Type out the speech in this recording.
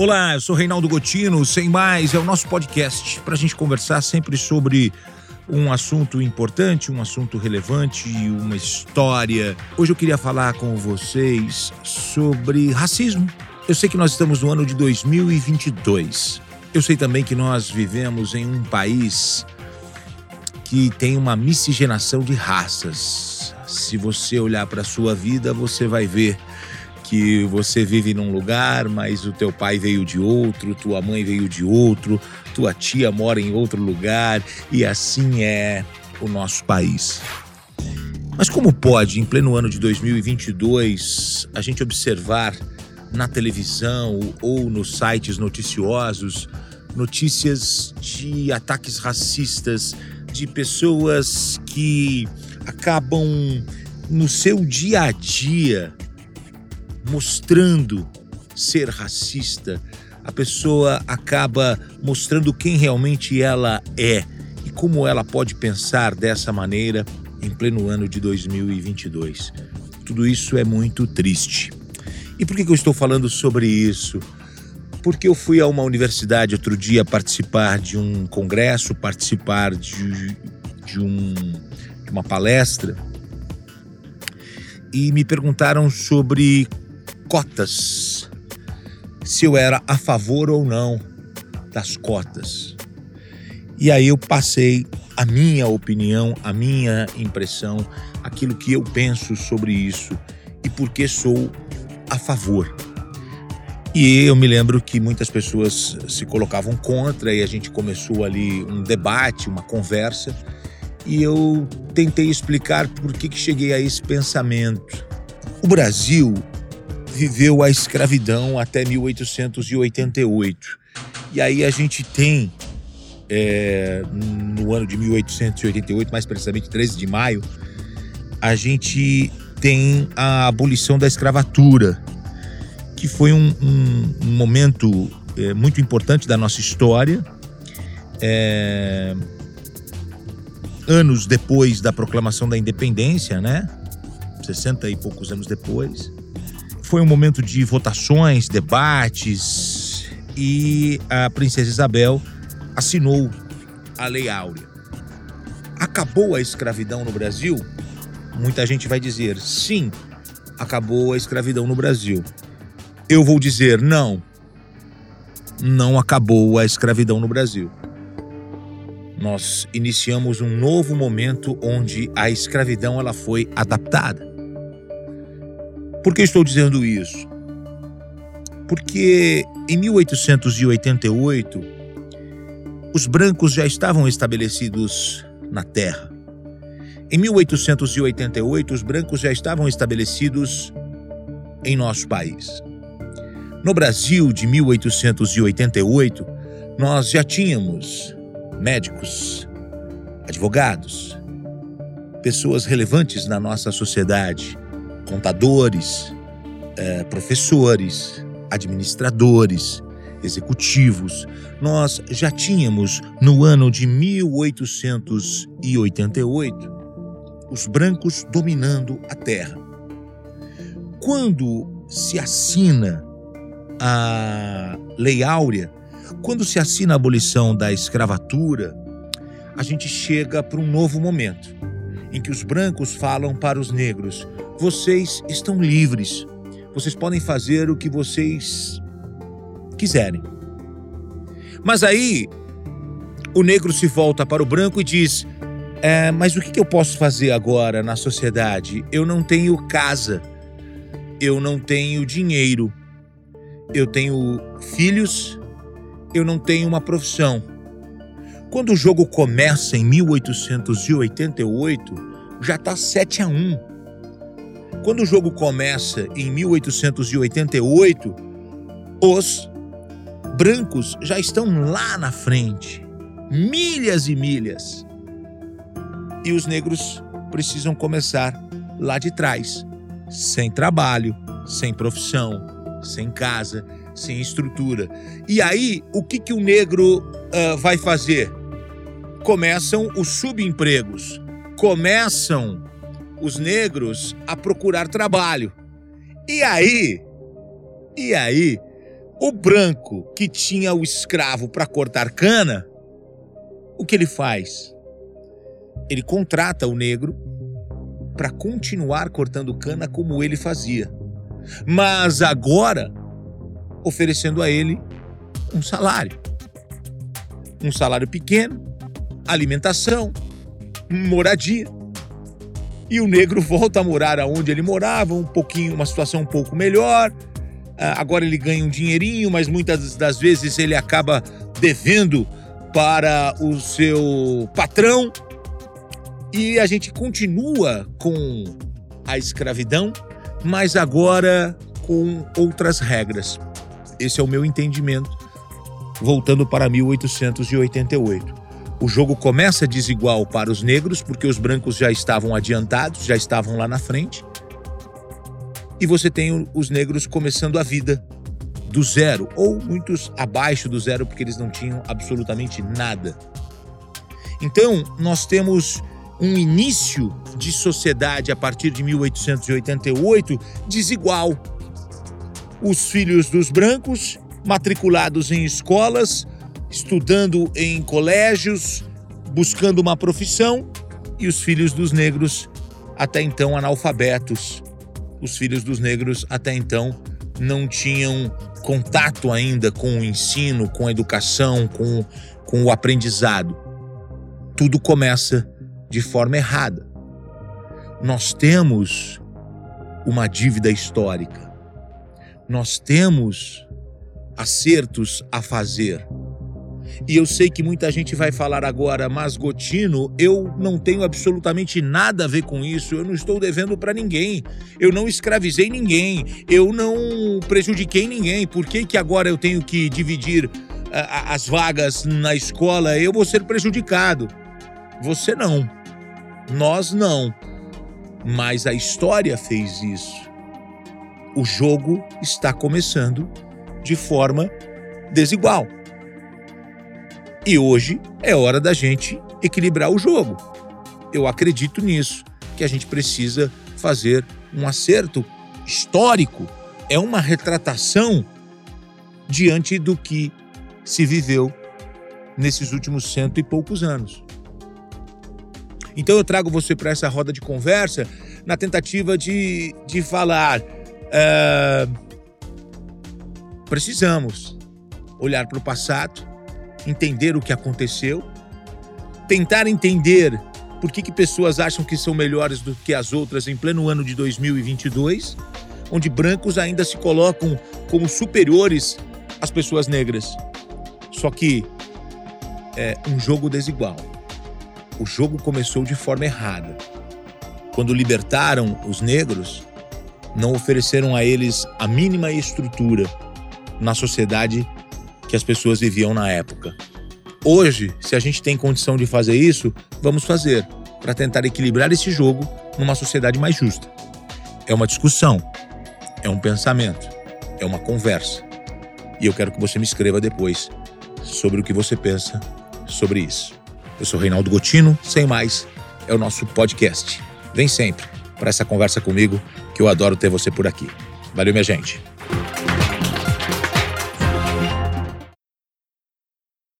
Olá, eu sou Reinaldo Gotino. Sem mais, é o nosso podcast para a gente conversar sempre sobre um assunto importante, um assunto relevante, uma história. Hoje eu queria falar com vocês sobre racismo. Eu sei que nós estamos no ano de 2022. Eu sei também que nós vivemos em um país que tem uma miscigenação de raças. Se você olhar para a sua vida, você vai ver que você vive num lugar, mas o teu pai veio de outro, tua mãe veio de outro, tua tia mora em outro lugar e assim é o nosso país. Mas como pode, em pleno ano de 2022, a gente observar na televisão ou nos sites noticiosos notícias de ataques racistas, de pessoas que acabam no seu dia a dia mostrando ser racista, a pessoa acaba mostrando quem realmente ela é e como ela pode pensar dessa maneira em pleno ano de 2022. Tudo isso é muito triste. E por que eu estou falando sobre isso? Porque eu fui a uma universidade outro dia participar de um congresso, participar de, de, um, de uma palestra, e me perguntaram sobre cotas, se eu era a favor ou não das cotas. E aí eu passei a minha opinião, a minha impressão, aquilo que eu penso sobre isso e por que sou a favor. E eu me lembro que muitas pessoas se colocavam contra e a gente começou ali um debate, uma conversa, e eu tentei explicar por que, que cheguei a esse pensamento. O Brasil viveu a escravidão até 1888. E aí a gente tem, é, no ano de 1888, mais precisamente 13 de maio, a gente tem a abolição da escravatura, que foi um, um, um momento é, muito importante da nossa história. É, anos depois da proclamação da independência, né? 60 e poucos anos depois. Foi um momento de votações, debates e a princesa Isabel assinou a Lei Áurea. Acabou a escravidão no Brasil? Muita gente vai dizer sim, acabou a escravidão no Brasil. Eu vou dizer não, não acabou a escravidão no Brasil. Nós iniciamos um novo momento onde a escravidão ela foi adaptada. Por que estou dizendo isso? Porque em 1888 os brancos já estavam estabelecidos na terra. Em 1888 os brancos já estavam estabelecidos em nosso país. No Brasil de 1888, nós já tínhamos médicos, advogados, pessoas relevantes na nossa sociedade contadores, é, professores, administradores, executivos. Nós já tínhamos, no ano de 1888, os brancos dominando a terra. Quando se assina a Lei Áurea, quando se assina a abolição da escravatura, a gente chega para um novo momento em que os brancos falam para os negros: vocês estão livres, vocês podem fazer o que vocês quiserem. Mas aí o negro se volta para o branco e diz: é, Mas o que eu posso fazer agora na sociedade? Eu não tenho casa, eu não tenho dinheiro, eu tenho filhos, eu não tenho uma profissão. Quando o jogo começa em 1888, já está 7 a 1. Quando o jogo começa em 1888, os brancos já estão lá na frente, milhas e milhas. E os negros precisam começar lá de trás, sem trabalho, sem profissão, sem casa, sem estrutura. E aí, o que, que o negro uh, vai fazer? começam os subempregos, começam os negros a procurar trabalho. E aí, e aí, O branco que tinha o escravo para cortar cana, o que ele faz? Ele contrata o negro para continuar cortando cana como ele fazia. Mas agora oferecendo a ele um salário. Um salário pequeno, alimentação, moradia. E o negro volta a morar aonde ele morava, um pouquinho, uma situação um pouco melhor. Ah, agora ele ganha um dinheirinho, mas muitas das vezes ele acaba devendo para o seu patrão. E a gente continua com a escravidão, mas agora com outras regras. Esse é o meu entendimento, voltando para 1888. O jogo começa desigual para os negros, porque os brancos já estavam adiantados, já estavam lá na frente. E você tem os negros começando a vida do zero, ou muitos abaixo do zero, porque eles não tinham absolutamente nada. Então, nós temos um início de sociedade a partir de 1888 desigual. Os filhos dos brancos, matriculados em escolas, estudando em colégios, buscando uma profissão, e os filhos dos negros, até então analfabetos. Os filhos dos negros, até então, não tinham contato ainda com o ensino, com a educação, com, com o aprendizado. Tudo começa de forma errada. Nós temos uma dívida histórica. Nós temos acertos a fazer. E eu sei que muita gente vai falar agora, mas Gotino, eu não tenho absolutamente nada a ver com isso. Eu não estou devendo para ninguém. Eu não escravizei ninguém. Eu não prejudiquei ninguém. Por que, que agora eu tenho que dividir as vagas na escola? Eu vou ser prejudicado. Você não. Nós não. Mas a história fez isso. O jogo está começando de forma desigual. E hoje é hora da gente equilibrar o jogo. Eu acredito nisso, que a gente precisa fazer um acerto histórico, é uma retratação diante do que se viveu nesses últimos cento e poucos anos. Então eu trago você para essa roda de conversa na tentativa de, de falar. Uh, precisamos olhar para o passado, entender o que aconteceu, tentar entender por que, que pessoas acham que são melhores do que as outras em pleno ano de 2022, onde brancos ainda se colocam como superiores às pessoas negras. Só que é um jogo desigual. O jogo começou de forma errada. Quando libertaram os negros, não ofereceram a eles a mínima estrutura na sociedade que as pessoas viviam na época. Hoje, se a gente tem condição de fazer isso, vamos fazer para tentar equilibrar esse jogo numa sociedade mais justa. É uma discussão, é um pensamento, é uma conversa. E eu quero que você me escreva depois sobre o que você pensa sobre isso. Eu sou Reinaldo Gotino, sem mais, é o nosso podcast. Vem sempre para essa conversa comigo, que eu adoro ter você por aqui. Valeu, minha gente.